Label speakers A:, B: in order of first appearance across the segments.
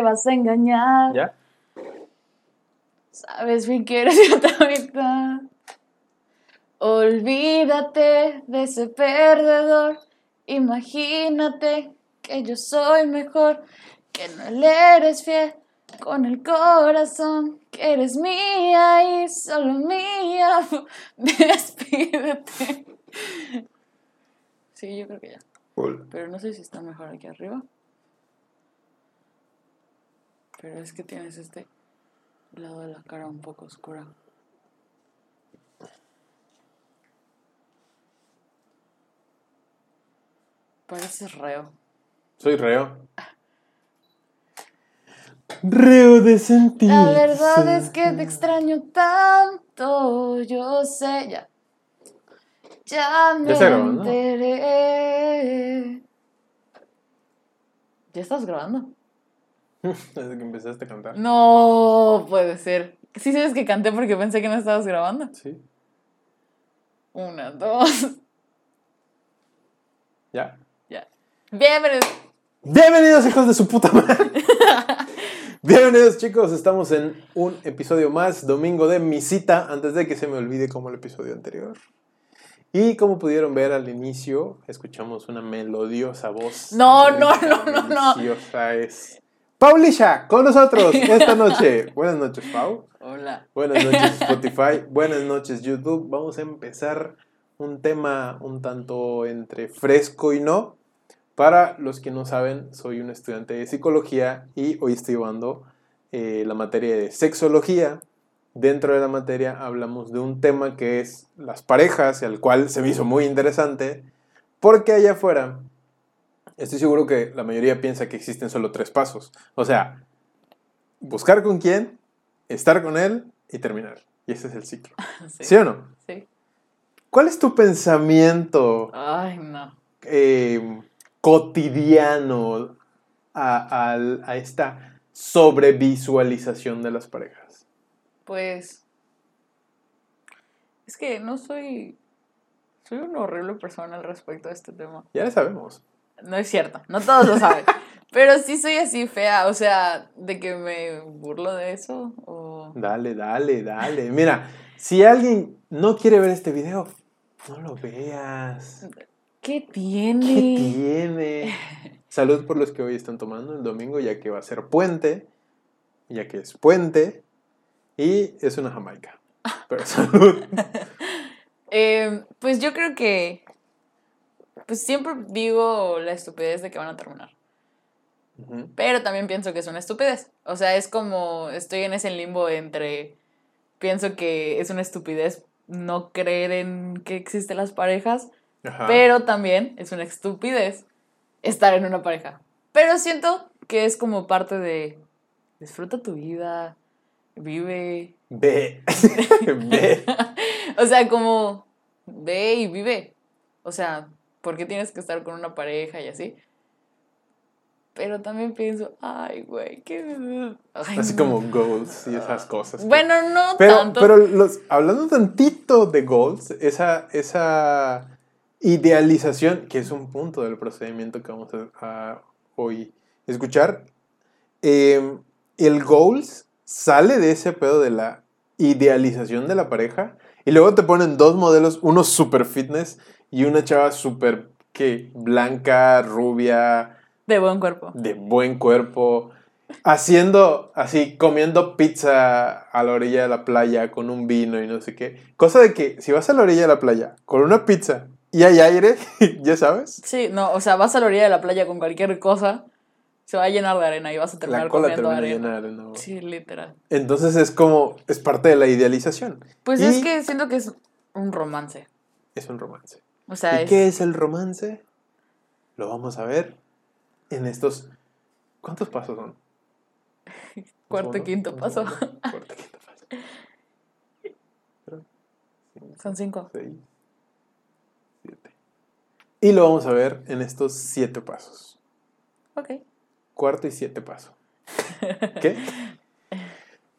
A: te vas a engañar.
B: ¿Ya?
A: Sabes bien que eres mi otra mitad. Olvídate de ese perdedor. Imagínate que yo soy mejor, que no le eres fiel con el corazón, que eres mía y solo mía. Despídete. Sí, yo creo que ya. Pero no sé si está mejor aquí arriba. Pero es que tienes este lado de la cara un poco oscura. Pareces reo.
B: Soy reo. Reo de sentir.
A: La verdad es que te extraño tanto, yo sé, ya. Ya me
B: grabando?
A: enteré. ¿Ya estás grabando?
B: Desde que empezaste a cantar.
A: No puede ser. Sí sabes que canté porque pensé que no estabas grabando.
B: Sí.
A: Una, dos.
B: Ya.
A: Ya. Bienvenidos.
B: Bienvenidos, hijos de su puta madre. Bienvenidos, chicos. Estamos en un episodio más, domingo de mi cita, antes de que se me olvide como el episodio anterior. Y como pudieron ver al inicio, escuchamos una melodiosa voz.
A: No, no, no, no, no.
B: Deliciosa es. Paulisha, con nosotros esta noche. Buenas noches, Pau.
A: Hola.
B: Buenas noches, Spotify. Buenas noches, YouTube. Vamos a empezar un tema un tanto entre fresco y no. Para los que no saben, soy un estudiante de psicología y hoy estoy llevando eh, la materia de sexología. Dentro de la materia hablamos de un tema que es las parejas, el cual se me hizo muy interesante, porque allá afuera estoy seguro que la mayoría piensa que existen solo tres pasos. O sea, buscar con quién, estar con él y terminar. Y ese es el ciclo.
A: Sí.
B: ¿Sí o no?
A: Sí.
B: ¿Cuál es tu pensamiento
A: Ay, no.
B: eh, cotidiano a, a esta sobrevisualización de las parejas?
A: Pues. Es que no soy. Soy una horrible persona al respecto de este tema.
B: Ya lo sabemos.
A: No es cierto, no todos lo saben. Pero sí soy así fea, o sea, de que me burlo de eso. O...
B: Dale, dale, dale. Mira, si alguien no quiere ver este video, no lo veas.
A: ¿Qué
B: ¿Qué
A: tiene?
B: tiene? Salud por los que hoy están tomando el domingo, ya que va a ser puente, ya que es puente, y es una Jamaica. Pero salud.
A: Eh, pues yo creo que. Pues siempre digo la estupidez de que van a terminar. Pero también pienso que es una estupidez. O sea, es como. Estoy en ese limbo entre. Pienso que es una estupidez no creer en que existen las parejas.
B: Ajá.
A: Pero también es una estupidez estar en una pareja. Pero siento que es como parte de disfruta tu vida, vive.
B: Ve. Ve.
A: O sea, como ve y vive. O sea, ¿por qué tienes que estar con una pareja y así? Pero también pienso, ay, güey, qué... Ay,
B: Así
A: no.
B: como goals y esas cosas.
A: Bueno, no
B: pero,
A: tanto.
B: pero los, hablando tantito de goals, esa, esa idealización, que es un punto del procedimiento que vamos a, a hoy escuchar, eh, el goals sale de ese pedo de la idealización de la pareja y luego te ponen dos modelos, uno super fitness y una chava super que blanca, rubia,
A: De buen cuerpo.
B: de buen cuerpo, haciendo así, comiendo pizza a la orilla de la playa con un vino y no sé qué. Cosa de que si vas a la orilla de la playa con una pizza y hay aire, ya sabes,
A: Sí, no, o sea, vas a la orilla de la playa con cualquier cosa, se va a llenar de arena y vas a terminar
B: la cola
A: comiendo arena.
B: llena de arena.
A: Sí, literal.
B: Entonces es como, es parte de la idealización.
A: Pues
B: Y-
A: es que siento que es un romance.
B: Es un romance.
A: O sea,
B: ¿Y
A: es...
B: qué es el romance? Lo vamos a ver en estos... ¿Cuántos pasos son?
A: Cuarto y
B: Segundo,
A: quinto paso.
B: segundo, Cuarto y quinto paso. Tres, cinco,
A: Son cinco.
B: seis, siete. Y lo vamos a ver en estos siete pasos.
A: Ok.
B: Cuarto y siete paso. ¿Qué?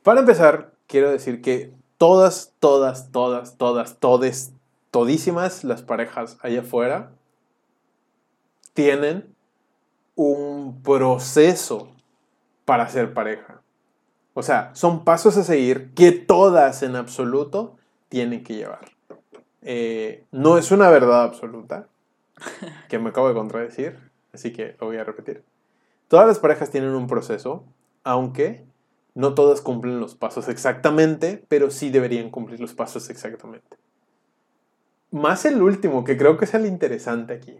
B: Para empezar, quiero decir que todas, todas, todas, todas, todes, todísimas las parejas allá afuera tienen un proceso para ser pareja. O sea, son pasos a seguir que todas en absoluto tienen que llevar. Eh, no es una verdad absoluta, que me acabo de contradecir, así que lo voy a repetir. Todas las parejas tienen un proceso, aunque no todas cumplen los pasos exactamente, pero sí deberían cumplir los pasos exactamente. Más el último, que creo que es el interesante aquí.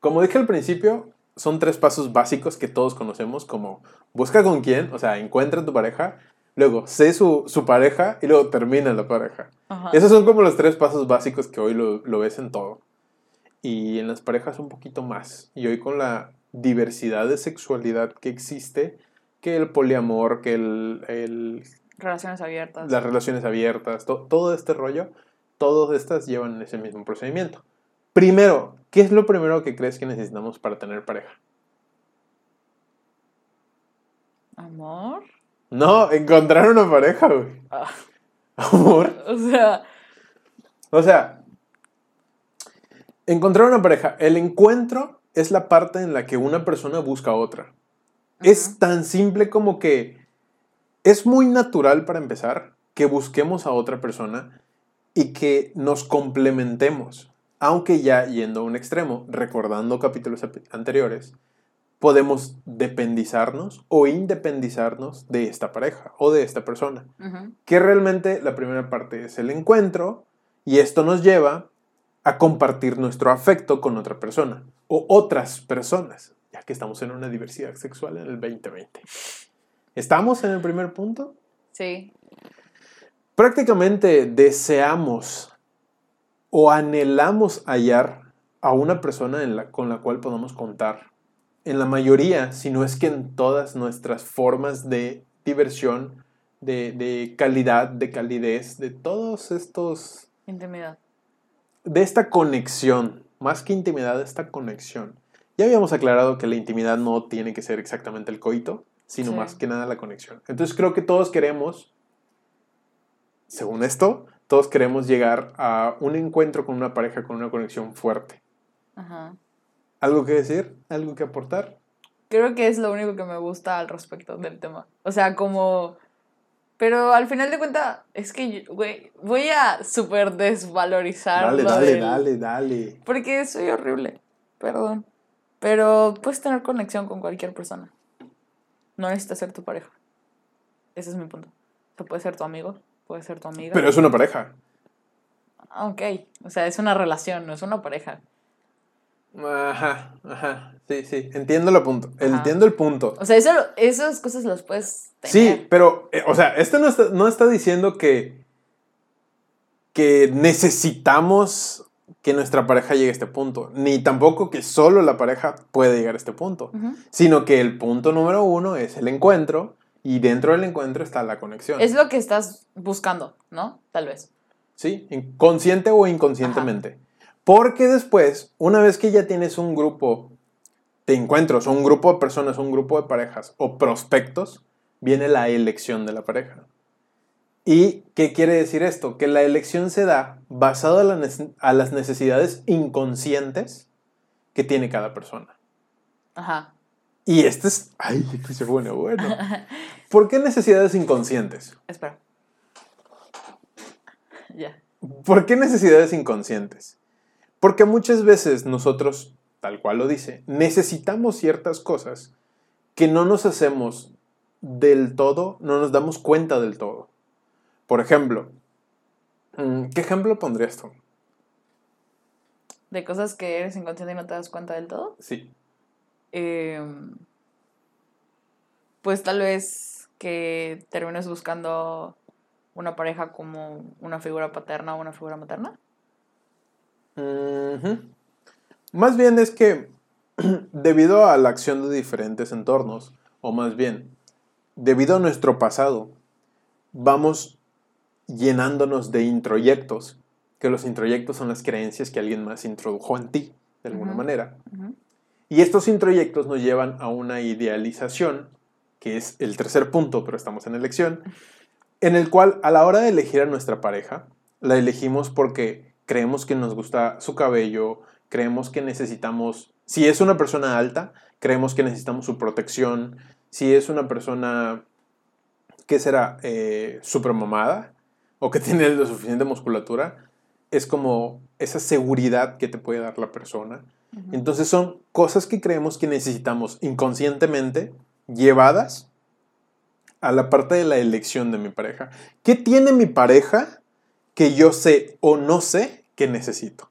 B: Como dije al principio, son tres pasos básicos que todos conocemos, como busca con quién, o sea, encuentra tu pareja, luego sé su, pareja y luego termina la pareja. Esos son como los tres pasos básicos que hoy lo, lo ves en todo. Y en las parejas un poquito más. Y hoy con la diversidad de sexualidad que existe, que el poliamor, que el...
A: relaciones abiertas.
B: Las relaciones abiertas, todo este rollo, todas estas llevan ese mismo procedimiento. Primero, ¿qué es lo primero que crees que necesitamos para tener pareja?
A: ¿Amor?
B: No, encontrar una pareja, güey. Ah. ¿Amor?
A: O sea...
B: O sea, encontrar una pareja. El encuentro es la parte en la que una persona busca a otra. Es tan simple como que es muy natural para empezar que busquemos a otra persona y que nos complementemos. Aunque ya yendo a un extremo, recordando capítulos anteriores, podemos dependizarnos o independizarnos de esta pareja o de esta persona. Que realmente la primera parte es el encuentro y esto nos lleva a compartir nuestro afecto con otra persona o otras personas ya que estamos en una diversidad sexual en el 2020. ¿Estamos en el primer punto?
A: Sí.
B: Prácticamente deseamos o anhelamos hallar a una persona en la, con la cual podamos contar. En la mayoría, si no es que en todas nuestras formas de diversión, de, de calidad, de calidez, de todos estos...
A: Intimidad.
B: De esta conexión, más que intimidad, esta conexión. Ya habíamos aclarado que la intimidad no tiene que ser exactamente el coito, sino más que nada la conexión. Entonces creo que todos queremos, según esto, todos queremos llegar a un encuentro con una pareja con una conexión fuerte. Ajá. ¿Algo que decir? ¿Algo que aportar?
A: Creo que es lo único que me gusta al respecto del tema. O sea, como... Pero al final de cuentas, es que, güey, voy a súper desvalorizar.
B: Dale, dale, dale, dale.
A: Porque soy horrible. Perdón. Pero puedes tener conexión con cualquier persona. No necesitas ser tu pareja. Ese es mi punto. O puede ser tu amigo, puede ser tu amiga.
B: Pero es una pareja.
A: Ok. O sea, es una relación, no es una pareja.
B: Ajá, ajá. Sí, sí. Entiendo el punto. Entiendo el punto.
A: O sea, eso, esas cosas las puedes
B: tener. Sí, pero, eh, o sea, esto no está, no está diciendo que, que necesitamos que nuestra pareja llegue a este punto, ni tampoco que solo la pareja puede llegar a este punto, sino que el punto número uno es el encuentro y dentro del encuentro está la conexión.
A: Es lo que estás buscando, ¿no? Tal vez.
B: Sí, consciente o inconscientemente. Porque después, una vez que ya tienes un grupo de encuentros, un grupo de personas, un grupo de parejas o prospectos, viene la elección de la pareja. ¿Y qué quiere decir esto? Que la elección se da basada a, las necesidades inconscientes que tiene cada persona. Ajá. Y este es... Ay, se bueno, bueno. ¿Por qué necesidades inconscientes?
A: Espera. Ya.
B: ¿Por qué necesidades inconscientes? Porque muchas veces nosotros, tal cual lo dice, necesitamos ciertas cosas que no nos hacemos del todo, no nos damos cuenta del todo. Por ejemplo, mm, ¿qué ejemplo pondrías tú?
A: ¿De cosas que eres inconsciente y no te das cuenta del todo?
B: Sí.
A: Em, pues tal vez que termines buscando una pareja como una figura paterna o una figura materna.
B: Más bien es que debido a la acción de diferentes entornos, o más bien, debido a nuestro pasado, vamos llenándonos de introyectos, que los introyectos son las creencias que alguien más introdujo en ti, de alguna manera. Y estos introyectos nos llevan a una idealización, que es el tercer punto, pero estamos en elección, en el cual a la hora de elegir a nuestra pareja, la elegimos porque creemos que nos gusta su cabello, creemos que necesitamos, si es una persona alta, creemos que necesitamos su protección. Si es una persona, ¿qué será? Eh, mamada o que tiene lo suficiente musculatura, es como esa seguridad que te puede dar la persona. Entonces son cosas que creemos que necesitamos inconscientemente llevadas a la parte de la elección de mi pareja. ¿Qué tiene mi pareja que yo sé o no sé que necesito?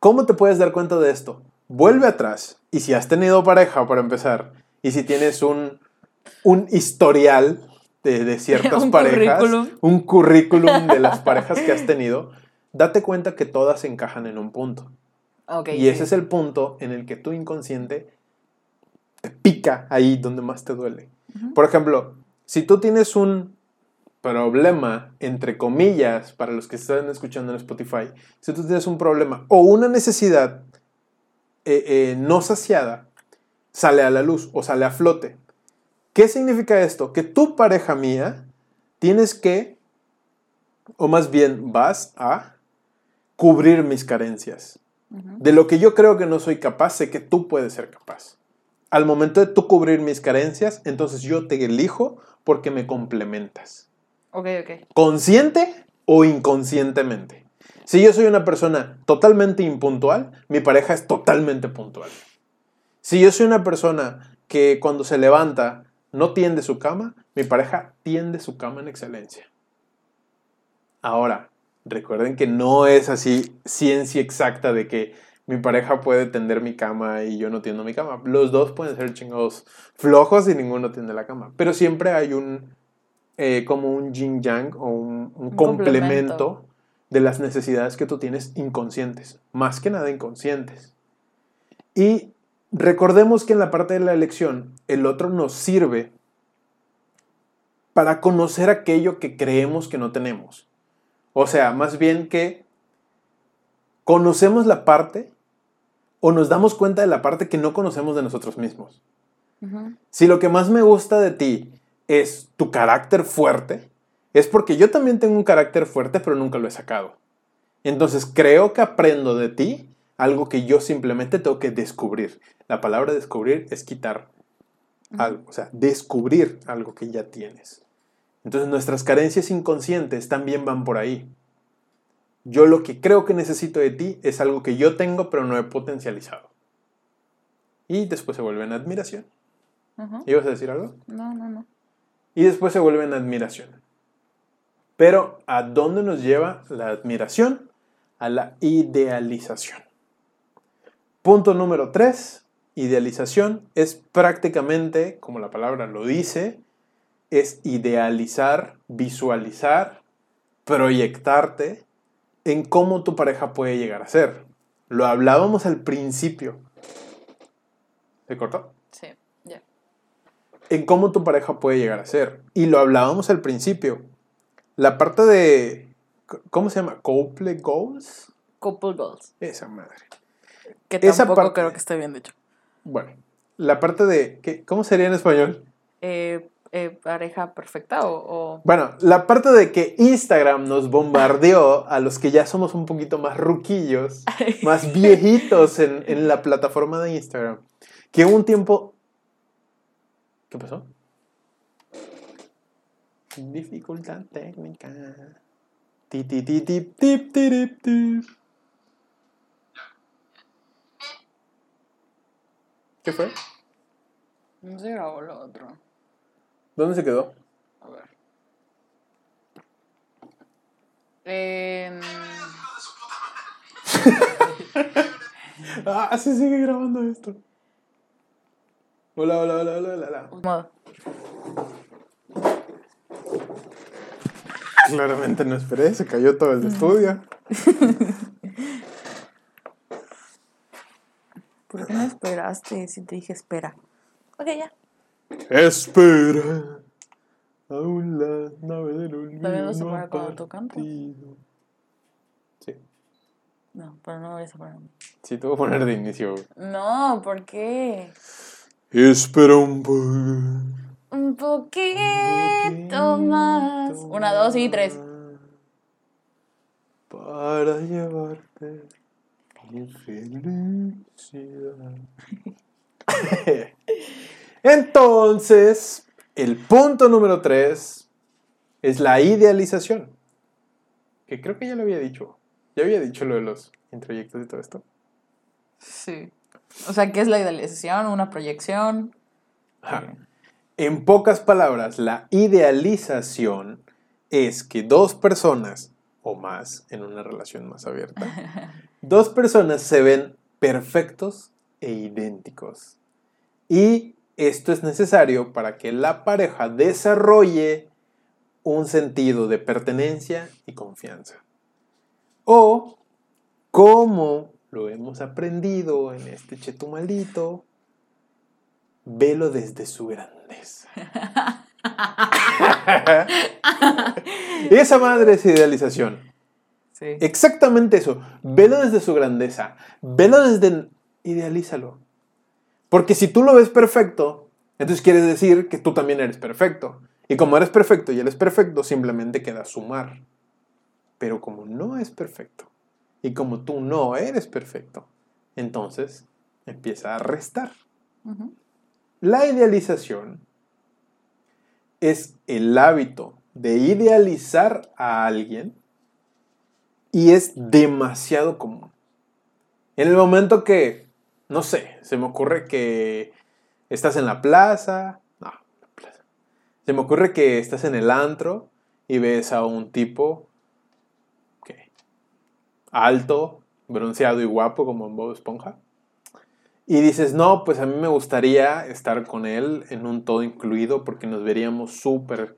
B: ¿Cómo te puedes dar cuenta de esto? Vuelve atrás y si has tenido pareja para empezar y si tienes un, un historial de, ciertas parejas, un currículum de las parejas que has tenido, date cuenta que todas encajan en un punto. Y ese es el punto en el que tu inconsciente te pica ahí donde más te duele. Por ejemplo, si tú tienes un problema, entre comillas, para los que están escuchando en Spotify, si tú tienes un problema o una necesidad eh, eh, no saciada, sale a la luz o sale a flote. ¿Qué significa esto? Que tu pareja mía tienes que, o más bien vas a cubrir mis carencias. De lo que yo creo que no soy capaz, sé que tú puedes ser capaz. Al momento de tú cubrir mis carencias, entonces yo te elijo porque me complementas.
A: Ok, ok.
B: ¿Consciente o inconscientemente? Si yo soy una persona totalmente impuntual, mi pareja es totalmente puntual. Si yo soy una persona que cuando se levanta no tiende su cama, mi pareja tiende su cama en excelencia. Ahora, recuerden que no es así ciencia exacta de que mi pareja puede tender mi cama y yo no tiendo mi cama. Los dos pueden ser chingados flojos y ninguno tiende la cama. Pero siempre hay un, eh, como un yin yang o un, complemento. de las necesidades que tú tienes inconscientes. Más que nada inconscientes. Y recordemos que en la parte de la elección, el otro nos sirve para conocer aquello que creemos que no tenemos. O sea, más bien que conocemos la parte o nos damos cuenta de la parte que no conocemos de nosotros mismos. Si lo que más me gusta de ti es tu carácter fuerte, es porque yo también tengo un carácter fuerte, pero nunca lo he sacado. Entonces creo que aprendo de ti algo que yo simplemente tengo que descubrir. La palabra descubrir es quitar algo, o sea, descubrir algo que ya tienes. Entonces nuestras carencias inconscientes también van por ahí. Yo lo que creo que necesito de ti es algo que yo tengo pero no he potencializado. Y después se vuelve en admiración. ¿Ibas a decir algo?
A: No, no, no.
B: Y después se vuelve en admiración. Pero ¿a dónde nos lleva la admiración? A la idealización. Punto número tres. Idealización es prácticamente, como la palabra lo dice, es idealizar, visualizar, proyectarte en cómo tu pareja puede llegar a ser. Lo hablábamos al principio. ¿Se cortó?
A: Sí, ya.
B: En cómo tu pareja puede llegar a ser. Y lo hablábamos al principio. La parte de. ¿Cómo se llama? Couple Goals.
A: Couple Goals.
B: Esa madre.
A: Que tampoco creo que esté bien dicho.
B: Bueno, la parte de. ¿Cómo sería en español?
A: Eh, eh, pareja perfecta o,
B: Bueno, la parte de que Instagram nos bombardeó a los que ya somos un poquito más ruquillos, más viejitos en, en la plataforma de Instagram, que un tiempo... ¿Qué pasó? Dificultad técnica. Ti, ti, ti. ¿Qué fue?
A: No se grabó lo otro.
B: ¿Dónde se quedó?
A: A ver. Eh...
B: ah, se sigue grabando esto. Hola, hola, hola, hola, hola.
A: Modo.
B: Claramente no esperé, se cayó todo el estudio.
A: ¿Por qué no esperaste si te dije espera? Ok, ya.
B: Espera. Aún la nave del olvido.
A: ¿También vas a poner cuando tú cantas?
B: Sí.
A: No, pero no vayas a poner.
B: Sí, te voy a poner de inicio.
A: No, ¿por qué?
B: Espera un poco.
A: Un poquito más. Una, dos y tres.
B: Para llevarte mi felicidad. Entonces, el punto número tres es la idealización. Que creo que ya lo había dicho. Ya había dicho lo de los introyectos y todo esto.
A: Sí. O sea, ¿qué es la idealización? ¿Una proyección?
B: Ajá. En pocas palabras, la idealización es que dos personas o más en una relación más abierta, dos personas se ven perfectos e idénticos. Y esto es necesario para que la pareja desarrolle un sentido de pertenencia y confianza. O, como lo hemos aprendido en este cheto maldito, velo desde su grandeza. Esa madre es idealización.
A: Sí.
B: Exactamente eso. Velo desde su grandeza. Velo desde... Idealízalo. Porque si tú lo ves perfecto, entonces quiere decir que tú también eres perfecto. Y como eres perfecto y él es perfecto, simplemente queda sumar. Pero como no es perfecto, y como tú no eres perfecto, entonces empieza a restar. La idealización es el hábito de idealizar a alguien y es demasiado común. En el momento que, no sé, se me ocurre que estás en la plaza, no, la plaza. Se me ocurre que estás en el antro y ves a un tipo alto, bronceado y guapo como en Bob Esponja. Y dices, no, pues a mí me gustaría estar con él en un todo incluido porque nos veríamos súper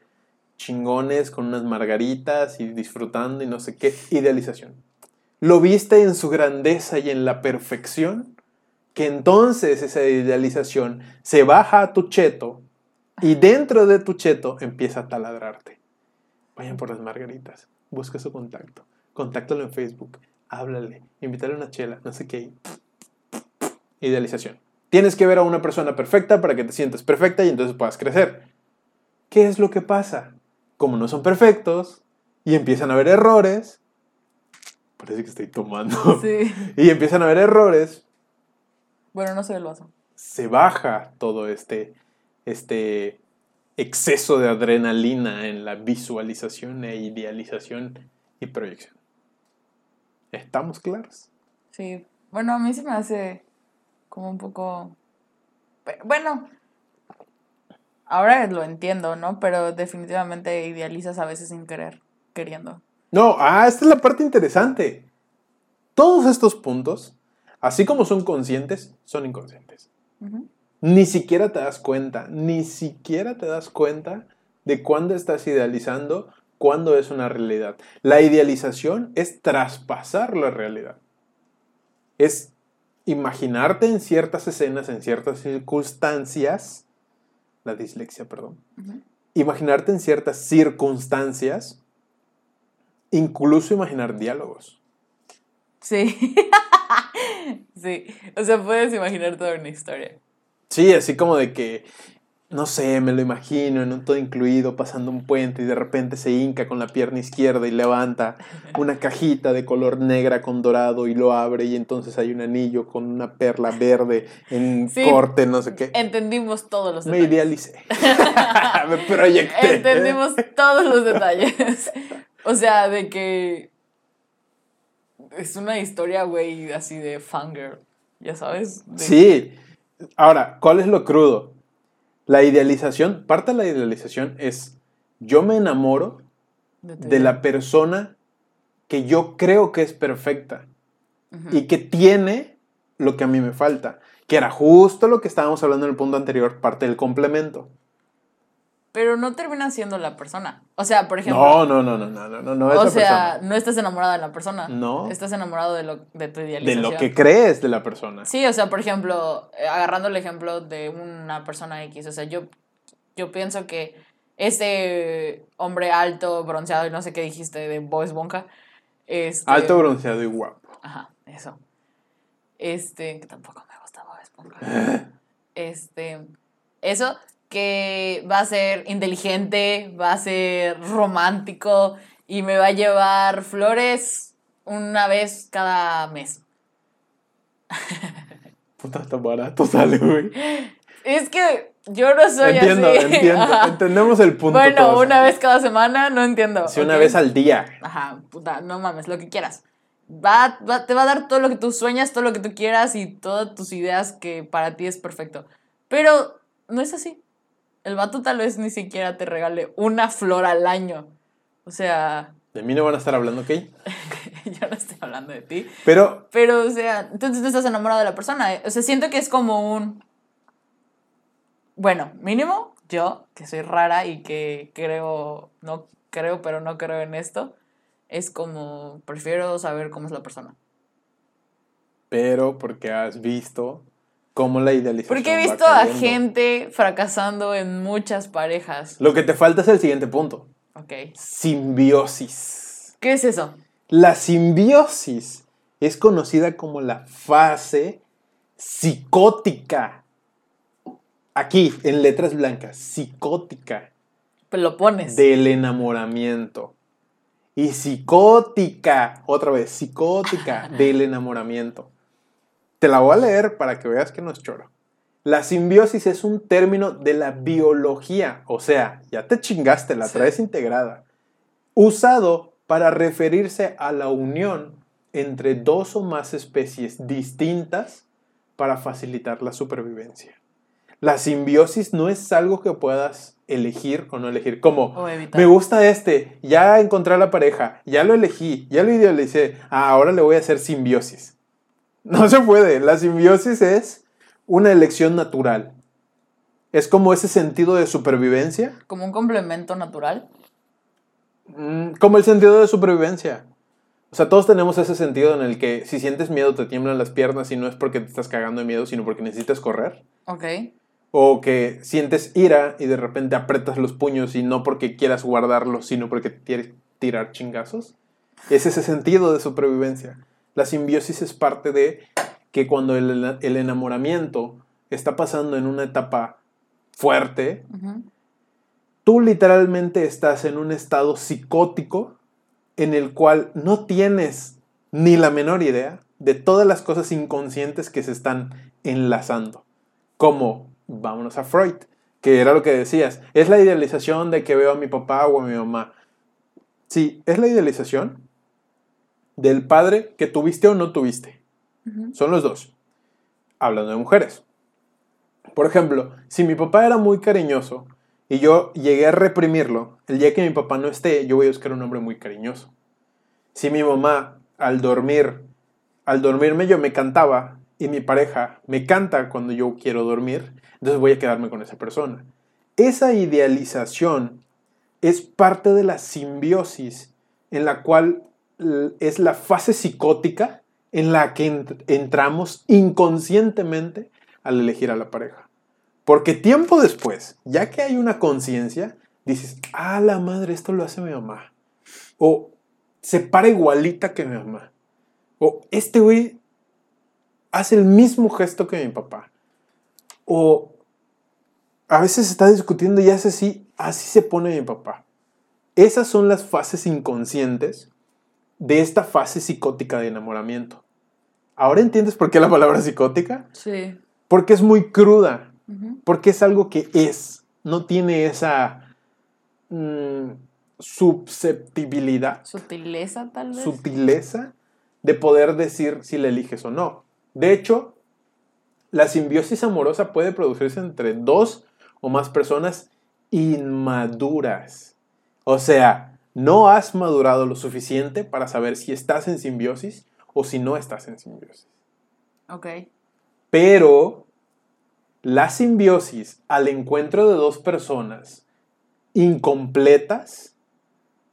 B: chingones con unas margaritas y disfrutando y no sé qué. Idealización. Lo viste en su grandeza y en la perfección, que entonces esa idealización se baja a tu cheto y dentro de tu cheto empieza a taladrarte. Vayan por las margaritas, busca su contacto, contáctalo en Facebook, háblale, invítale a una chela, no sé qué. Idealización. Tienes que ver a una persona perfecta para que te sientas perfecta y entonces puedas crecer. ¿Qué es lo que pasa? Como no son perfectos y empiezan a haber errores, parece que estoy tomando,
A: Sí.
B: y empiezan a haber errores,
A: Bueno, no sé el vaso.
B: se baja todo este, este exceso de adrenalina en la visualización e idealización y proyección. ¿Estamos claros?
A: Sí. Bueno, a mí se me hace como un poco... Bueno, ahora lo entiendo, ¿no? Pero definitivamente idealizas a veces sin querer, queriendo.
B: No, ah, esta es la parte interesante. Todos estos puntos, así como son conscientes, son inconscientes. Ni siquiera te das cuenta, ni siquiera te das cuenta de cuándo estás idealizando, cuándo es una realidad. La idealización es traspasar la realidad. Es imaginarte en ciertas escenas, en ciertas circunstancias, la dislexia, perdón, imaginarte en ciertas circunstancias, incluso imaginar diálogos.
A: Sí. sí. O sea, puedes imaginar toda una historia.
B: Sí, así como de que, no sé, me lo imagino en un todo incluido pasando un puente y de repente se hinca con la pierna izquierda y levanta una cajita de color negra con dorado y lo abre y entonces hay un anillo con una perla verde en
A: Sí.
B: corte, no sé qué.
A: Entendimos todos los
B: Me
A: detalles.
B: idealicé. me proyecté.
A: Entendimos todos los detalles. O sea, de que es una historia, güey, así de fangirl, ya sabes. De-
B: Sí. Ahora, ¿cuál es lo crudo? La idealización, parte de la idealización es yo me enamoro
A: de
B: la persona que yo creo que es perfecta y que tiene lo que a mí me falta, que era justo lo que estábamos hablando en el punto anterior, parte del complemento.
A: Pero no termina siendo la persona. O sea, por ejemplo.
B: No, no, no, no, no, no, no, no
A: o sea,
B: persona.
A: no estás enamorada de la persona.
B: No.
A: Estás enamorado de, lo, de tu
B: De
A: idealización.
B: lo que crees de la persona.
A: Sí, o sea, por ejemplo, eh, agarrando el ejemplo de una persona X, o sea, yo, yo pienso que ese hombre alto, bronceado y no sé qué dijiste de Bob Esponja, este,
B: Alto, bronceado y guapo.
A: Ajá, eso. Este, que tampoco me gusta Bob Esponja. Este, eso, que va a ser inteligente, va a ser romántico y me va a llevar flores una vez cada mes.
B: Puta, tan barato sale, güey.
A: Es que yo no soy
B: Entiendo,
A: así.
B: entiendo.
A: Ajá.
B: Entendemos el punto.
A: Bueno,
B: todos.
A: una vez cada semana, no entiendo.
B: Sí, una vez al día.
A: Ajá, puta, no mames, lo que quieras. Va, va- te va a dar todo lo que tú sueñas, todo lo que tú quieras y todas tus ideas que para ti es perfecto. Pero no es así. El vato tal vez ni siquiera te regale una flor al año. O sea,
B: De mí no van a estar hablando, ¿ok?
A: yo no estoy hablando de ti.
B: Pero
A: Pero, o sea, entonces no estás enamorado de la persona. ¿eh? O sea, siento que es como un... Bueno, mínimo yo, que soy rara y que creo, no creo, pero no creo en esto, es como, prefiero saber cómo es la persona.
B: pero porque has visto cómo la idealización
A: Porque he visto a gente fracasando en muchas parejas.
B: Lo que te falta es el siguiente punto.
A: Ok.
B: Simbiosis.
A: ¿Qué es eso?
B: La simbiosis es conocida como la fase psicótica. Aquí, en letras blancas, psicótica
A: Pues lo pones.
B: del enamoramiento. Y psicótica, otra vez, psicótica del enamoramiento. Te la voy a leer para que veas que no es choro. La simbiosis es un término de la biología, o sea, ya te chingaste, la
A: Sí.
B: traes integrada, usado para referirse a la unión entre dos o más especies distintas para facilitar la supervivencia. La simbiosis no es algo que puedas elegir o no elegir, como me gusta este, ya encontré a la pareja, ya lo elegí, ya lo idealicé, ah, ahora le voy a hacer simbiosis. No se puede, la simbiosis es una elección natural. Es como ese sentido de supervivencia,
A: Como un complemento natural.
B: mm, como el sentido de supervivencia. O sea, todos tenemos ese sentido en el que si sientes miedo te tiemblan las piernas y no es porque te estás cagando de miedo, sino porque necesitas correr.
A: Ok.
B: O que sientes ira y de repente apretas los puños y no porque quieras guardarlos, sino porque quieres tirar chingazos. Es ese sentido de supervivencia. La simbiosis es parte de que cuando el, el enamoramiento está pasando en una etapa fuerte, tú literalmente estás en un estado psicótico en el cual no tienes ni la menor idea de todas las cosas inconscientes que se están enlazando. Como, vámonos a Freud, que era lo que decías, es la idealización de que veo a mi papá o a mi mamá. Sí, es la idealización del padre que tuviste o no tuviste. Son los dos. Hablando de mujeres. Por ejemplo, si mi papá era muy cariñoso y yo llegué a reprimirlo, el día que mi papá no esté, yo voy a buscar un hombre muy cariñoso. Si mi mamá al dormir, al dormirme yo me cantaba y mi pareja me canta cuando yo quiero dormir, entonces voy a quedarme con esa persona. Esa idealización es parte de la simbiosis en la cual es la fase psicótica en la que ent- entramos inconscientemente al elegir a la pareja. Porque tiempo después, ya que hay una conciencia, dices, ah, la madre, esto lo hace mi mamá. O se para igualita que mi mamá. O este güey hace el mismo gesto que mi papá. O a veces está discutiendo y hace así, así se pone mi papá. Esas son las fases inconscientes de esta fase psicótica de enamoramiento. ¿Ahora entiendes por qué la palabra psicótica?
A: Sí.
B: Porque es muy cruda, porque es algo que es, no tiene esa mm, susceptibilidad,
A: Sutileza, tal vez.
B: sutileza de poder decir si la eliges o no. De hecho, la simbiosis amorosa puede producirse entre dos o más personas inmaduras. O sea, no has madurado lo suficiente para saber si estás en simbiosis o si no estás en simbiosis.
A: Ok.
B: Pero la simbiosis al encuentro de dos personas incompletas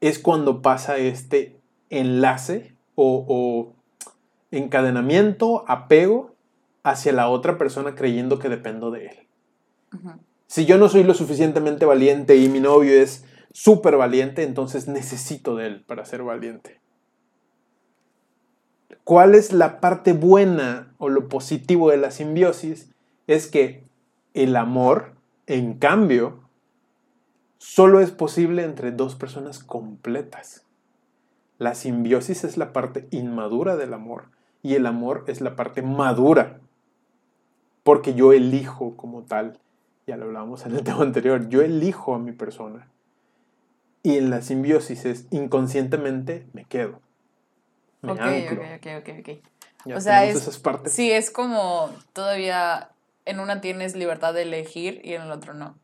B: es cuando pasa este enlace o, o encadenamiento, apego hacia la otra persona creyendo que dependo de él. Si yo no soy lo suficientemente valiente y mi novio es súper valiente, entonces necesito de él para ser valiente. ¿Cuál es la parte buena o lo positivo de la simbiosis? Es que el amor, en cambio, solo es posible entre dos personas completas. La simbiosis es la parte inmadura del amor y el amor es la parte madura porque yo elijo como tal. Ya lo hablábamos en el tema anterior. Yo elijo a mi persona. Y en la simbiosis es inconscientemente me quedo. Me
A: Ok,
B: anclo.
A: ok, ok, ok.
B: Ya
A: O sea, es-
B: esas partes.
A: Sí, es como todavía en una tienes libertad de elegir y en el otro no.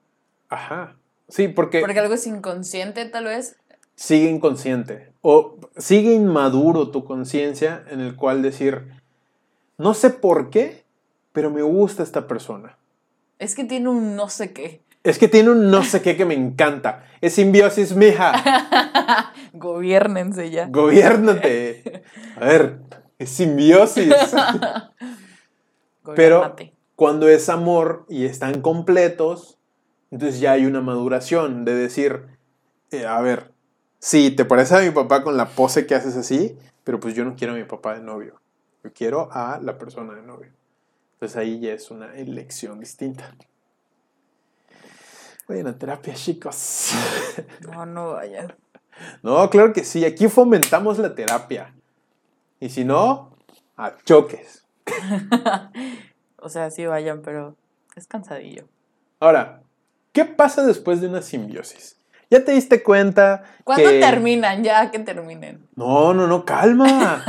B: Ajá. Sí, porque,
A: Porque algo es inconsciente, tal vez.
B: sigue inconsciente. O sigue inmaduro tu conciencia en el cual decir, no sé por qué, pero me gusta esta persona.
A: Es que tiene un no sé qué.
B: Es que tiene un no sé qué que me encanta. Es simbiosis, mija.
A: Gobiernense ya.
B: Gobiérnate. A ver, es simbiosis. Pero
A: Gobiernate.
B: cuando es amor y están completos, entonces ya hay una maduración de decir, eh, a ver, sí, te parece a mi papá con la pose que haces así, pero pues yo no quiero a mi papá de novio. Yo quiero a la persona de novio. Entonces ahí ya es una elección distinta. Vayan a terapia, chicos.
A: No, no vaya.
B: No, claro que sí. Aquí fomentamos la terapia. Y si no, a choques.
A: O sea, sí vayan, pero es cansadillo.
B: Ahora, ¿qué pasa después de una simbiosis? ¿Ya te diste cuenta?
A: ¿Cuándo
B: que-
A: terminan? Ya que terminen.
B: No, no, no, calma.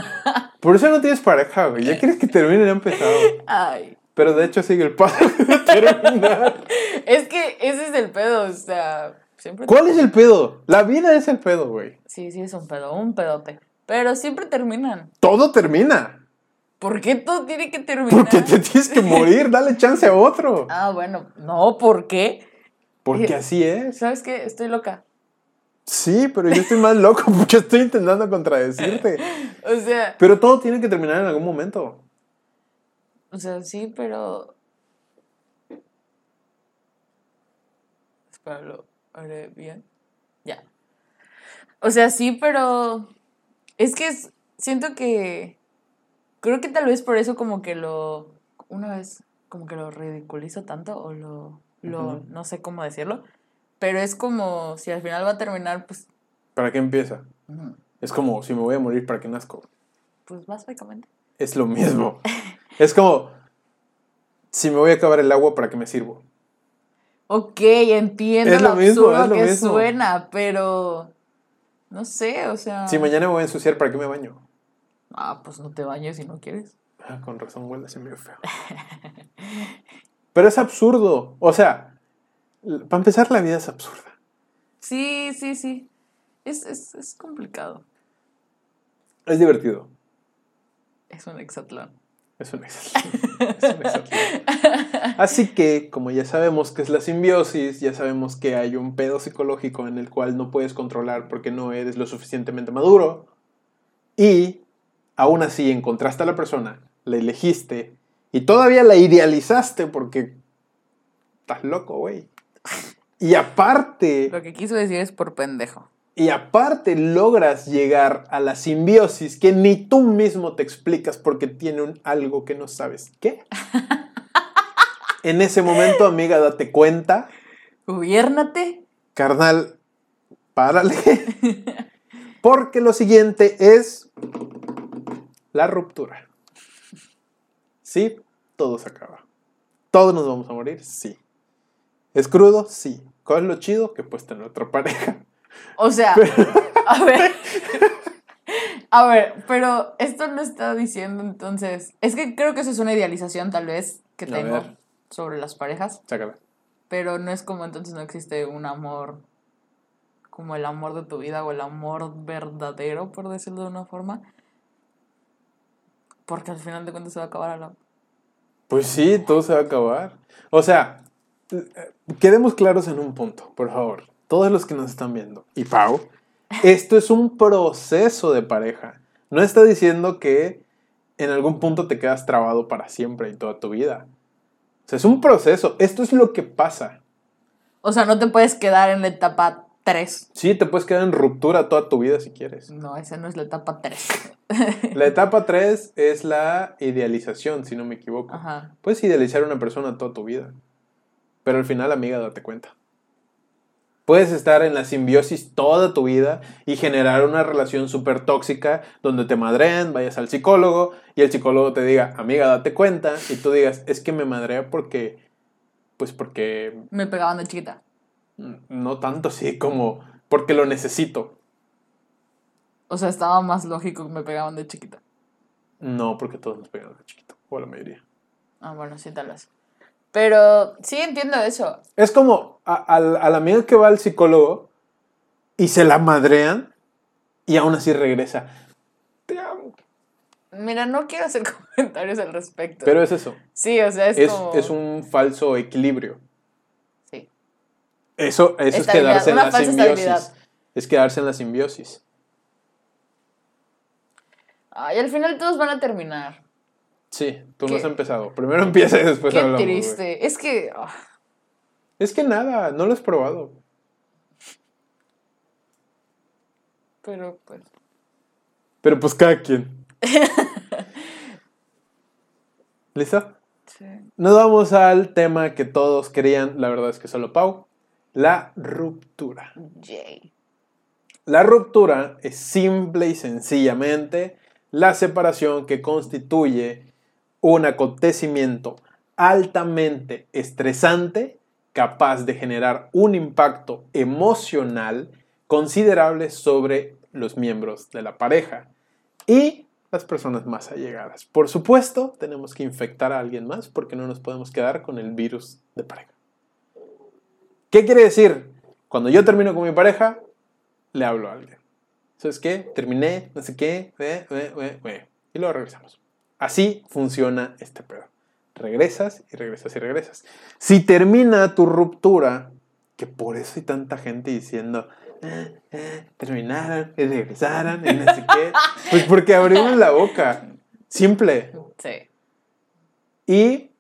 B: Por eso no tienes pareja, güey. Ya quieres que termine, ya empezado.
A: Ay.
B: Pero de hecho sigue el paso de terminar.
A: Es que ese es el pedo, o sea, siempre...
B: ¿Cuál es el pedo? La vida es el pedo, güey.
A: Sí, sí, es un pedo, un pedote. Pero siempre terminan.
B: Todo termina.
A: ¿Por qué todo tiene que terminar?
B: Porque te tienes que morir. Dale chance a otro.
A: Ah, bueno, no, ¿por qué?
B: Porque así es.
A: ¿Sabes qué? Estoy loca.
B: Sí, pero yo estoy más loco porque estoy intentando contradecirte.
A: O sea,
B: Pero todo tiene que terminar en algún momento.
A: O sea, sí, pero... Espera, lo haré bien. Ya. O sea, sí, pero... Es que es- siento que... Creo que tal vez por eso como que lo... Una vez como que lo ridiculizo tanto o lo... lo. No sé cómo decirlo. Pero es como si al final va a terminar, pues...
B: ¿Para qué empieza? Es como si me voy a morir, ¿para qué nazco?
A: Pues básicamente.
B: Es lo mismo. Es como si me voy a acabar el agua, ¿para qué me sirvo?
A: Ok, entiendo
B: Es
A: lo,
B: lo mismo,
A: absurdo
B: es lo
A: que
B: mismo.
A: suena, pero no sé, o sea.
B: Si mañana me voy a ensuciar, ¿para qué me baño?
A: Ah, pues no te bañes si no quieres.
B: Ah, con razón huele así medio feo. Pero es absurdo. O sea, para empezar, la vida es absurda.
A: Sí, sí, sí. Es, es, es complicado.
B: Es divertido.
A: Es un hexatlón.
B: Es un exatlón. Así que, como ya sabemos que es la simbiosis, ya sabemos que hay un pedo psicológico en el cual no puedes controlar porque no eres lo suficientemente maduro. Y aún así encontraste a la persona, la elegiste y todavía la idealizaste porque estás loco, güey. Y aparte,
A: Lo que quiso decir es por pendejo.
B: Y aparte logras llegar a la simbiosis que ni tú mismo te explicas porque tiene un algo que no sabes qué. En ese momento, amiga, date cuenta,
A: Gobiérnate.
B: carnal, párale. Porque lo siguiente es la ruptura. Sí, todo se acaba. Todos nos vamos a morir, sí. ¿Es crudo? Sí. ¿Cuál es lo chido? Que puedes tener otra pareja.
A: O sea, a ver. A ver, pero esto no está diciendo entonces. Es que creo que eso es una idealización, tal vez, que tengo sobre las parejas.
B: Sácala.
A: Pero no es como entonces no existe un amor como el amor de tu vida o el amor verdadero, por decirlo de una forma. Porque al final de cuentas se va a acabar a la...
B: Pues sí, todo se va a acabar. O sea, eh, quedemos claros en un punto, por favor. Todos los que nos están viendo. Y Pau, esto es un proceso de pareja. No está diciendo que en algún punto te quedas trabado para siempre y toda tu vida. O sea, es un proceso. Esto es lo que pasa.
A: O sea, no te puedes quedar en la etapa 3.
B: Sí, te puedes quedar en ruptura toda tu vida si quieres.
A: No, esa no es la etapa 3.
B: La etapa 3 es la idealización, si no me equivoco.
A: Ajá.
B: Puedes idealizar a una persona toda tu vida. Pero al final, amiga, date cuenta. Puedes estar en la simbiosis toda tu vida y generar una relación súper tóxica donde te madrean, vayas al psicólogo y el psicólogo te diga, amiga, date cuenta, y tú digas, es que me madrea porque, pues porque,
A: Me pegaban de chiquita.
B: mm, no tanto así como, porque lo necesito.
A: O sea, estaba más lógico que me pegaban de chiquita.
B: No, porque todos nos pegan de chiquito, o la mayoría.
A: Ah, bueno, sí, tal vez. Pero sí entiendo eso.
B: Es como a, al- a la amiga que va al psicólogo y se la madrean y aún así regresa. Te amo.
A: Mira, no quiero hacer comentarios al respecto.
B: Pero es eso.
A: sí, o sea, es,
B: Es,
A: como...
B: es un falso equilibrio.
A: Sí.
B: Eso, eso es quedarse en la simbiosis. Es quedarse en la simbiosis.
A: Ay, al final todos van a terminar.
B: Sí, tú no
A: Qué-
B: has empezado. Primero empieza y después
A: Qué
B: hablamos. güey.
A: triste. Es que... ah,
B: Es que nada, no lo has probado.
A: pero pues...
B: Pero pues cada quien. ¿Listo?
A: Sí.
B: Nos vamos al tema que todos querían, la verdad es que solo Pau, la ruptura.
A: Yay.
B: La ruptura es simple y sencillamente la separación que constituye un acontecimiento altamente estresante capaz de generar un impacto emocional considerable sobre los miembros de la pareja y las personas más allegadas. Por supuesto, tenemos que infectar a alguien más porque no nos podemos quedar con el virus de pareja. ¿Qué quiere decir? Cuando yo termino con mi pareja, le hablo a alguien. ¿Sabes qué? Terminé, no sé qué, eh, eh, eh, y luego regresamos. Así funciona este pedo. Regresas y regresas y regresas. Si termina tu ruptura, que por eso hay tanta gente diciendo, eh, eh, terminaron y regresaron y no sé qué, pues porque abrimos la boca. Simple.
A: Sí.
B: ¿Y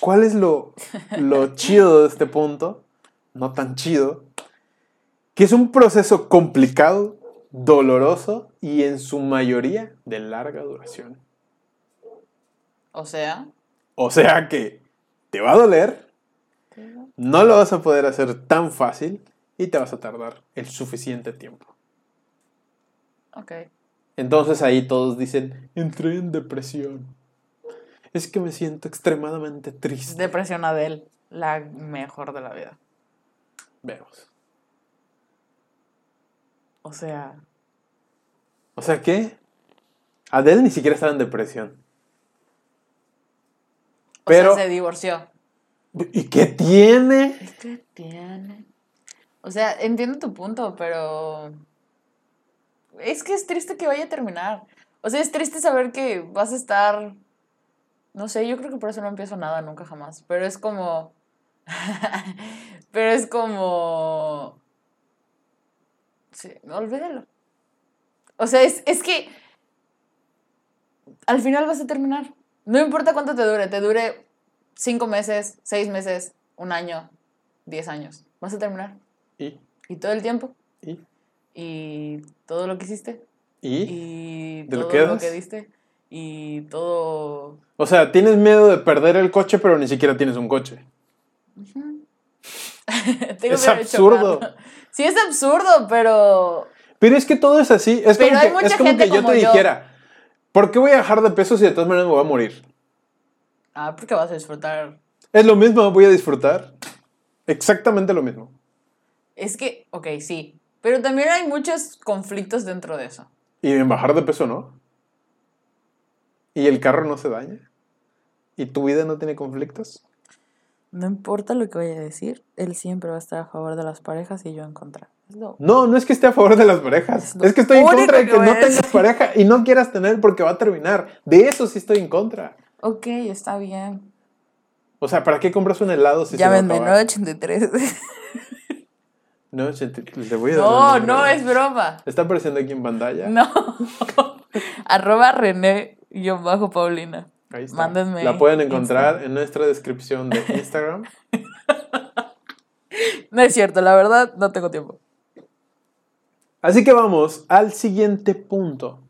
B: cuál es lo, lo chido de este punto? No tan chido. Que es un proceso complicado, doloroso y en su mayoría de larga duración.
A: O sea...
B: O sea que te va a doler, no lo vas a poder hacer tan fácil y te vas a tardar el suficiente tiempo.
A: Ok.
B: Entonces ahí todos dicen, entré en depresión. Es que me siento extremadamente triste.
A: Depresión Adele. La mejor de la vida.
B: Veamos.
A: O sea...
B: O sea que Adele ni siquiera estaba en depresión.
A: O
B: Pero-
A: sea, se divorció.
B: ¿Y qué tiene?
A: ¿Qué tiene? O sea, entiendo tu punto, pero... Es que es triste que vaya a terminar. O sea, es triste saber que vas a estar... No sé, yo creo que por eso no empiezo nada nunca jamás. Pero es como... pero es como... Sí, olvídalo. O sea, es, es que... Al final vas a terminar. No importa cuánto te dure, te dure cinco meses, seis meses, un año, diez años. Vas a terminar.
B: ¿Y?
A: Y todo el tiempo.
B: ¿Y?
A: Y todo lo que hiciste.
B: ¿Y?
A: Y
B: ¿Te lo
A: todo lo que diste. Y todo.
B: O sea, tienes miedo de perder el coche, pero ni siquiera tienes un coche.
A: Tengo
B: Es absurdo.
A: Sí, es absurdo, pero.
B: Pero es que todo es así. Es
A: Pero
B: como
A: hay
B: que,
A: mucha
B: es como
A: gente
B: que yo
A: como
B: te
A: yo.
B: dijera, ¿por qué voy a dejar de peso si de todas maneras me voy a morir?
A: Ah, porque vas a disfrutar.
B: Es lo mismo, voy a disfrutar. Exactamente lo mismo.
A: Es que, ok, sí. Pero también hay muchos conflictos dentro de eso.
B: Y en bajar de peso no. Y el carro no se daña. Y tu vida no tiene conflictos.
A: No importa lo que vaya a decir, él siempre va a estar a favor de las parejas y yo en contra.
B: No, no es que esté a favor de las parejas.
A: Es
B: que estoy en contra de
A: que
B: no tengas pareja y no quieras tener porque va a terminar. De eso sí estoy en contra.
A: Ok, está bien.
B: O sea, ¿para qué compras un helado si
A: Llámenme,
B: se va a acabar?
A: 983.
B: No, voy a dar
A: no, es broma.
B: ¿Está apareciendo aquí en pantalla?
A: No. Arroba René yo bajo Paulina.
B: Ahí está.
A: Mándenme
B: La pueden encontrar en nuestra descripción de Instagram.
A: No es cierto, la verdad, no tengo tiempo.
B: Así que vamos al siguiente punto.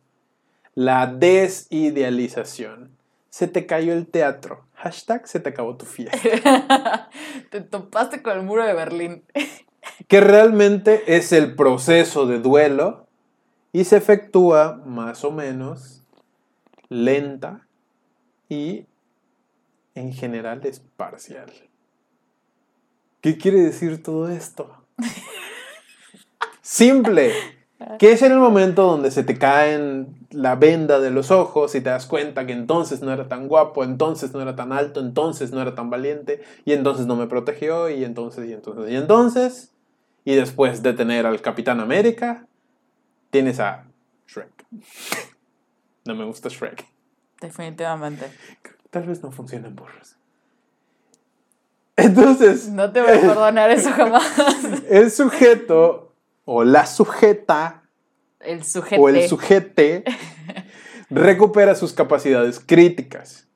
B: La desidealización. Se te cayó el teatro. Hashtag se te acabó tu fiesta.
A: Te topaste con el muro de Berlín.
B: que realmente es el proceso de duelo y se efectúa más o menos lenta y en general es parcial. ¿Qué quiere decir todo esto? Simple, que es en el momento donde se te caen la venda de los ojos y te das cuenta que entonces no era tan guapo, entonces no era tan alto, entonces no era tan valiente y entonces no me protegió y entonces y entonces y entonces y después de tener al Capitán América tienes a Shrek. No me gusta Shrek.
A: Definitivamente.
B: Tal vez no funcione en burros. Entonces,
A: No te voy a perdonar eso jamás.
B: el sujeto o la sujeta
A: El sujeto.
B: o el sujete recupera sus capacidades críticas.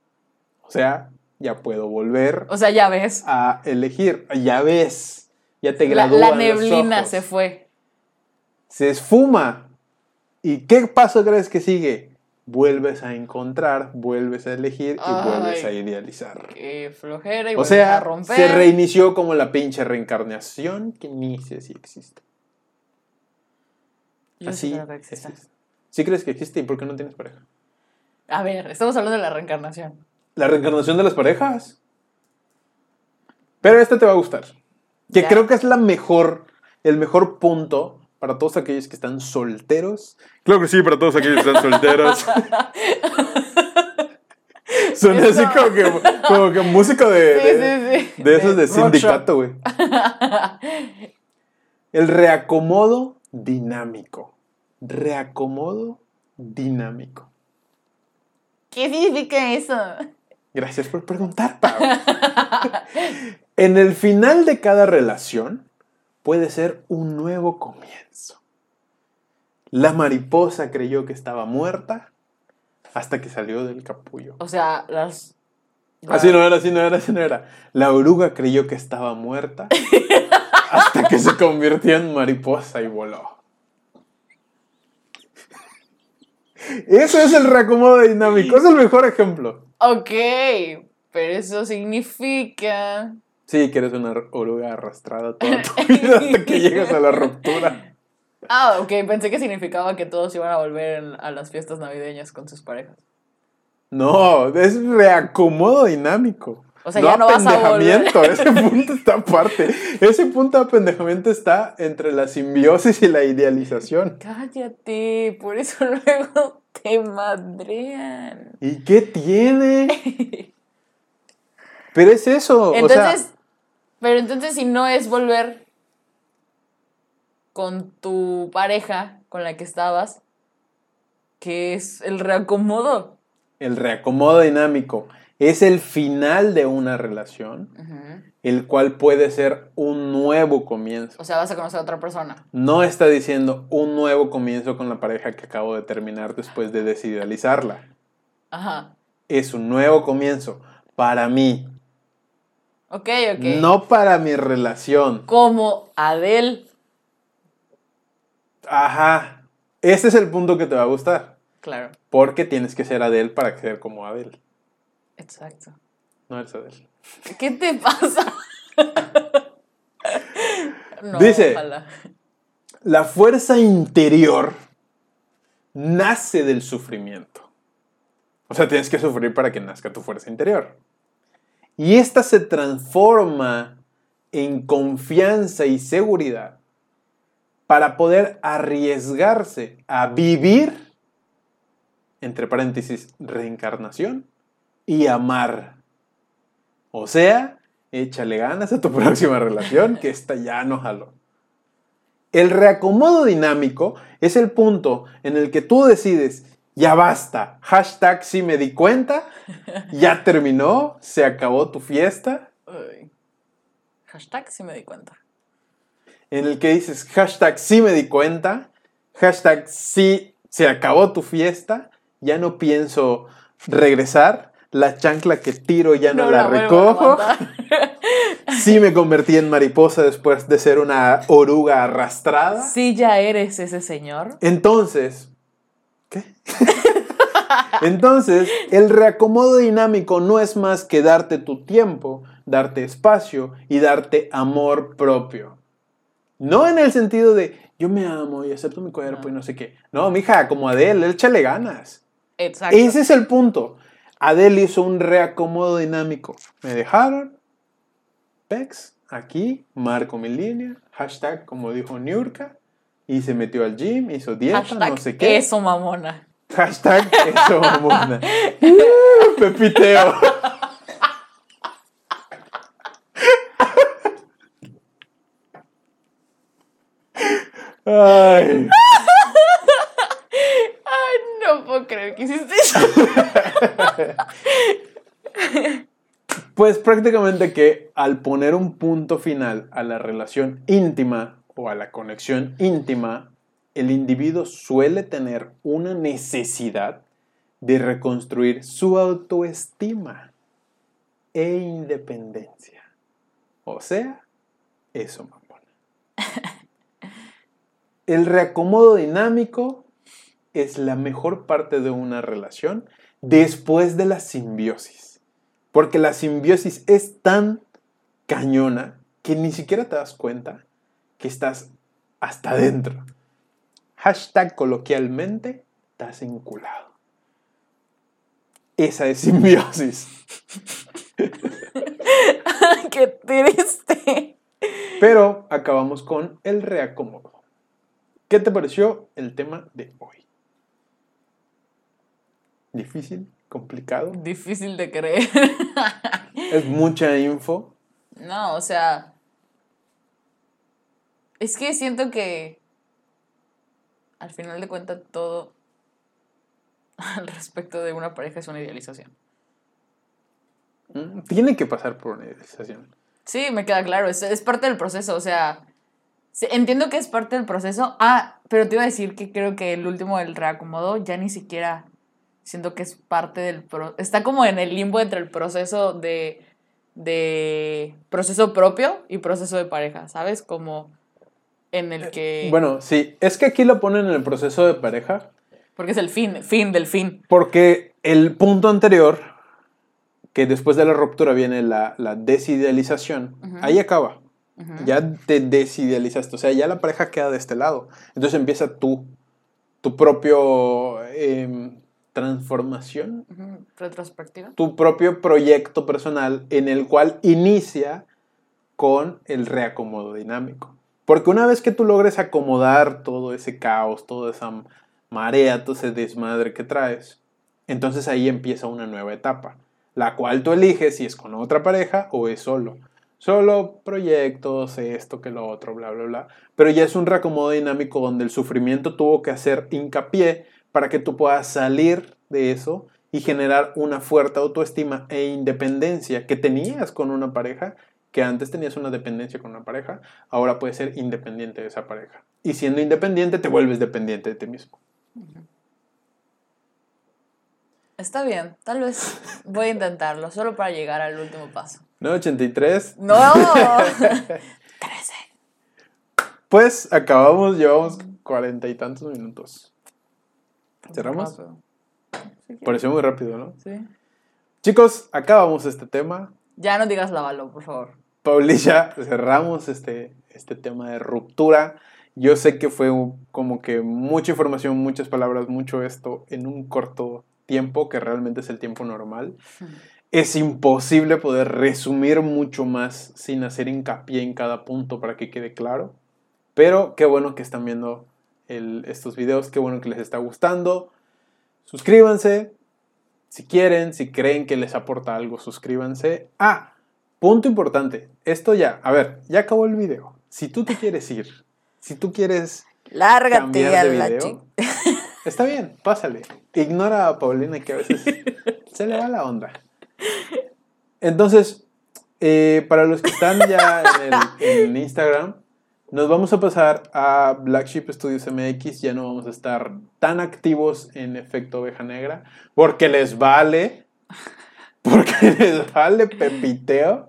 B: O sea, ya puedo volver
A: O sea, ya ves.
B: a elegir. Ya ves, ya te
A: La,
B: gradúan
A: la
B: los
A: neblina se fue.
B: Se esfuma. ¿Y qué paso crees que sigue? Vuelves a encontrar, vuelves a elegir y
A: Ay.
B: vuelves a idealizar.
A: Qué flojera y
B: O sea,
A: a romper.
B: se reinició como la pinche reencarnación que ni sé si existe.
A: Yo sí
B: Así
A: que existe.
B: ¿Sí crees que existe y por qué no tienes pareja?
A: A ver, estamos hablando de la reencarnación.
B: La reencarnación de las parejas. Pero esta te va a gustar. Que
A: Ya.
B: creo que es la mejor, el mejor punto para todos aquellos que están solteros. Claro que sí, para todos aquellos que están solteros. Suena así como que, como que música de,
A: Sí,
B: de,
A: sí, sí.
B: de esos de,
A: De
B: sindicato, güey. El reacomodo dinámico. Reacomodo dinámico.
A: ¿Qué significa eso?
B: Gracias por preguntar, Pau. en el final de cada relación puede ser un nuevo comienzo. La mariposa creyó que estaba muerta hasta que salió del capullo.
A: O sea, las.
B: Así no era, así no era, así no era. La oruga creyó que estaba muerta hasta que se convirtió en mariposa y voló. Eso es el reacomodo dinámico, es el mejor ejemplo.
A: Ok, pero eso significa.
B: Sí, que eres una oruga arrastrada toda tu vida hasta que llegas a la ruptura.
A: Ah, ok, pensé que significaba que todos iban a volver en- a las fiestas navideñas con sus parejas.
B: No, es reacomodo dinámico.
A: O sea, ya no vas a
B: apendejamiento, ese punto está aparte. Ese punto de apendejamiento está entre la simbiosis y la idealización.
A: Cállate, por eso luego te madrean.
B: ¿Y qué tiene? Pero es eso.
A: Entonces,
B: o sea,
A: pero entonces si no es volver con tu pareja con la que estabas, que es el reacomodo.
B: el reacomodo dinámico es el final de una relación, el cual puede ser un nuevo comienzo.
A: O sea, vas a conocer a otra persona.
B: No está diciendo un nuevo comienzo con la pareja que acabo de terminar después de desidealizarla.
A: Ajá.
B: Es un nuevo comienzo para mí,
A: Ok, ok.
B: no para mi relación.
A: Como Adele.
B: Ajá. Ese es el punto que te va a gustar.
A: Claro,
B: Porque tienes que ser Adele para ser como Adele.
A: exacto.
B: No eres Adele.
A: ¿Qué te pasa? no,
B: Dice-
A: ojalá.
B: La fuerza interior nace del sufrimiento. O sea, tienes que sufrir para que nazca tu fuerza interior. Y esta se transforma en confianza y seguridad para poder arriesgarse a vivir, entre paréntesis, reencarnación y amar. O sea, échale ganas a tu próxima relación, que esta ya no jaló. El reacomodo dinámico es el punto en el que tú decides, ya basta, hashtag si me di cuenta, ya terminó, se acabó tu fiesta,
A: Uy. Hashtag si me di cuenta.
B: en el que dices, hashtag si me di cuenta, hashtag si se acabó tu fiesta, ya no pienso regresar, la chancla que tiro ya no, la,
A: vuelvo a
B: recojo, sí me convertí en mariposa después de ser una oruga arrastrada.
A: Sí, ya eres ese señor.
B: Entonces, ¿qué? Entonces, el reacomodo dinámico no es más que darte tu tiempo, darte espacio y darte amor propio. No en el sentido de yo me amo y acepto mi cuerpo
A: No.
B: y no sé qué. No, mija, como Adele, échale ganas.
A: Exacto.
B: Ese es el punto. Adele hizo un reacomodo dinámico. Me dejaron. Pex, aquí, marco mi línea. Hashtag, como dijo Niurka. Y se metió al gym, hizo dieta,
A: Hashtag
B: no sé qué.
A: Eso, mamona.
B: Hashtag, eso, mamona. Uh, Pepiteo. Ay.
A: Ay, no puedo creer que hiciste eso.
B: Pues prácticamente que al poner un punto final a la relación íntima o a la conexión íntima, el individuo suele tener una necesidad de reconstruir su autoestima e independencia. O sea, eso, mamona. El reacomodo dinámico es la mejor parte de una relación después de la simbiosis. Porque la simbiosis es tan cañona que ni siquiera te das cuenta que estás hasta adentro. Hashtag coloquialmente, estás enculado. Esa es simbiosis.
A: Qué triste.
B: Pero acabamos con el reacomodo. ¿Qué te pareció el tema de hoy? ¿Difícil? ¿Complicado?
A: Difícil de creer.
B: ¿Es mucha info?
A: No, o sea. Es que siento que. Al final de cuentas, todo. Al respecto de una pareja es una idealización.
B: Mm, Tiene que pasar por una idealización.
A: Sí, me queda claro. Es, es parte del proceso. O sea. Entiendo que es parte del proceso. Ah, pero te iba a decir que creo que el último del reacomodo ya ni siquiera siento que es parte del pro está como en el limbo entre el proceso de de proceso propio y proceso de pareja, ¿sabes? Como en el que
B: Bueno, sí, es que aquí lo ponen en el proceso de pareja
A: porque es el fin, fin del fin.
B: porque el punto anterior, que después de la ruptura viene la, la desidealización, ahí acaba. Ya te desidealizaste, o sea, ya la pareja queda de este lado. Entonces empieza tú, tu propio em, transformación,
A: Retrospectiva.
B: tu propio proyecto personal en el cual inicia con el reacomodo dinámico. Porque una vez que tú logres acomodar todo ese caos, toda esa marea, todo ese desmadre que traes, entonces ahí empieza una nueva etapa, la cual tú eliges si es con otra pareja o es solo. Solo proyectos, esto, que lo otro, bla, bla, bla. Pero ya es un reacomodo dinámico donde el sufrimiento tuvo que hacer hincapié para que tú puedas salir de eso y generar una fuerte autoestima e independencia que tenías con una pareja, que antes tenías una dependencia con una pareja, ahora puedes ser independiente de esa pareja. Y siendo independiente te vuelves dependiente de ti mismo.
A: Está bien, tal vez voy a intentarlo, solo para llegar al último paso.
B: 983.
A: ¡No! 13.
B: Pues acabamos, llevamos cuarenta y tantos minutos. ¿Cerramos? Pareció muy rápido, ¿no?
A: Sí.
B: Chicos, acabamos este tema.
A: Ya no digas lávalo, por favor.
B: Paulilla, cerramos este, este tema de ruptura. Yo sé que fue como que mucha información, muchas palabras, mucho esto en un corto tiempo, que realmente es el tiempo normal. Es imposible poder resumir mucho más sin hacer hincapié en cada punto para que quede claro. Pero qué bueno que están viendo el- estos videos, qué bueno que les está gustando. Suscríbanse, si quieren, si creen que les aporta algo, suscríbanse. Ah, punto importante. Esto ya, a ver, ya acabó el video. Si tú te quieres ir, si tú quieres
A: Lárgate
B: cambiar
A: a
B: de
A: la
B: video,
A: chica.
B: está bien, pásale. Ignora a Paulina que a veces se le va la onda. Entonces, eh, para los que están ya en el, en Instagram, nos vamos a pasar a Black Sheep Studios MX. Ya no vamos a estar tan activos en efecto oveja negra, porque les vale, porque les vale pepiteo.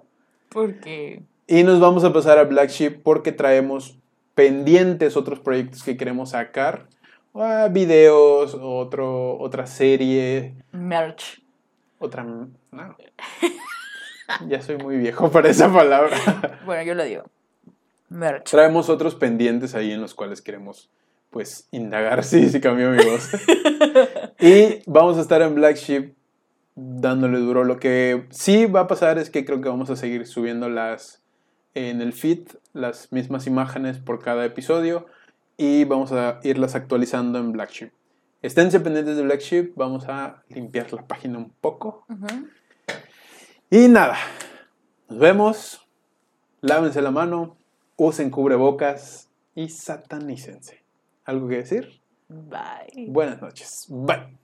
A: Porque
B: Y nos vamos a pasar a Black Sheep porque traemos pendientes otros proyectos que queremos sacar. Ah, videos, otro, otra serie,
A: merch.
B: otra... No. Ya soy muy viejo para esa palabra.
A: Bueno, yo lo digo. Merch.
B: Traemos otros pendientes ahí en los cuales queremos, pues, indagar. Sí, sí cambió mi voz. y vamos a estar en Black Sheep dándole duro. Lo que sí va a pasar es que creo que vamos a seguir subiendo las en el feed, las mismas imágenes por cada episodio y vamos a irlas actualizando en Black Sheep. Esténse pendientes de Black Sheep, vamos a limpiar la página un poco. Y nada, nos vemos, lávense la mano, usen cubrebocas y satanícense. ¿Algo que decir?
A: Bye.
B: Buenas noches. Bye.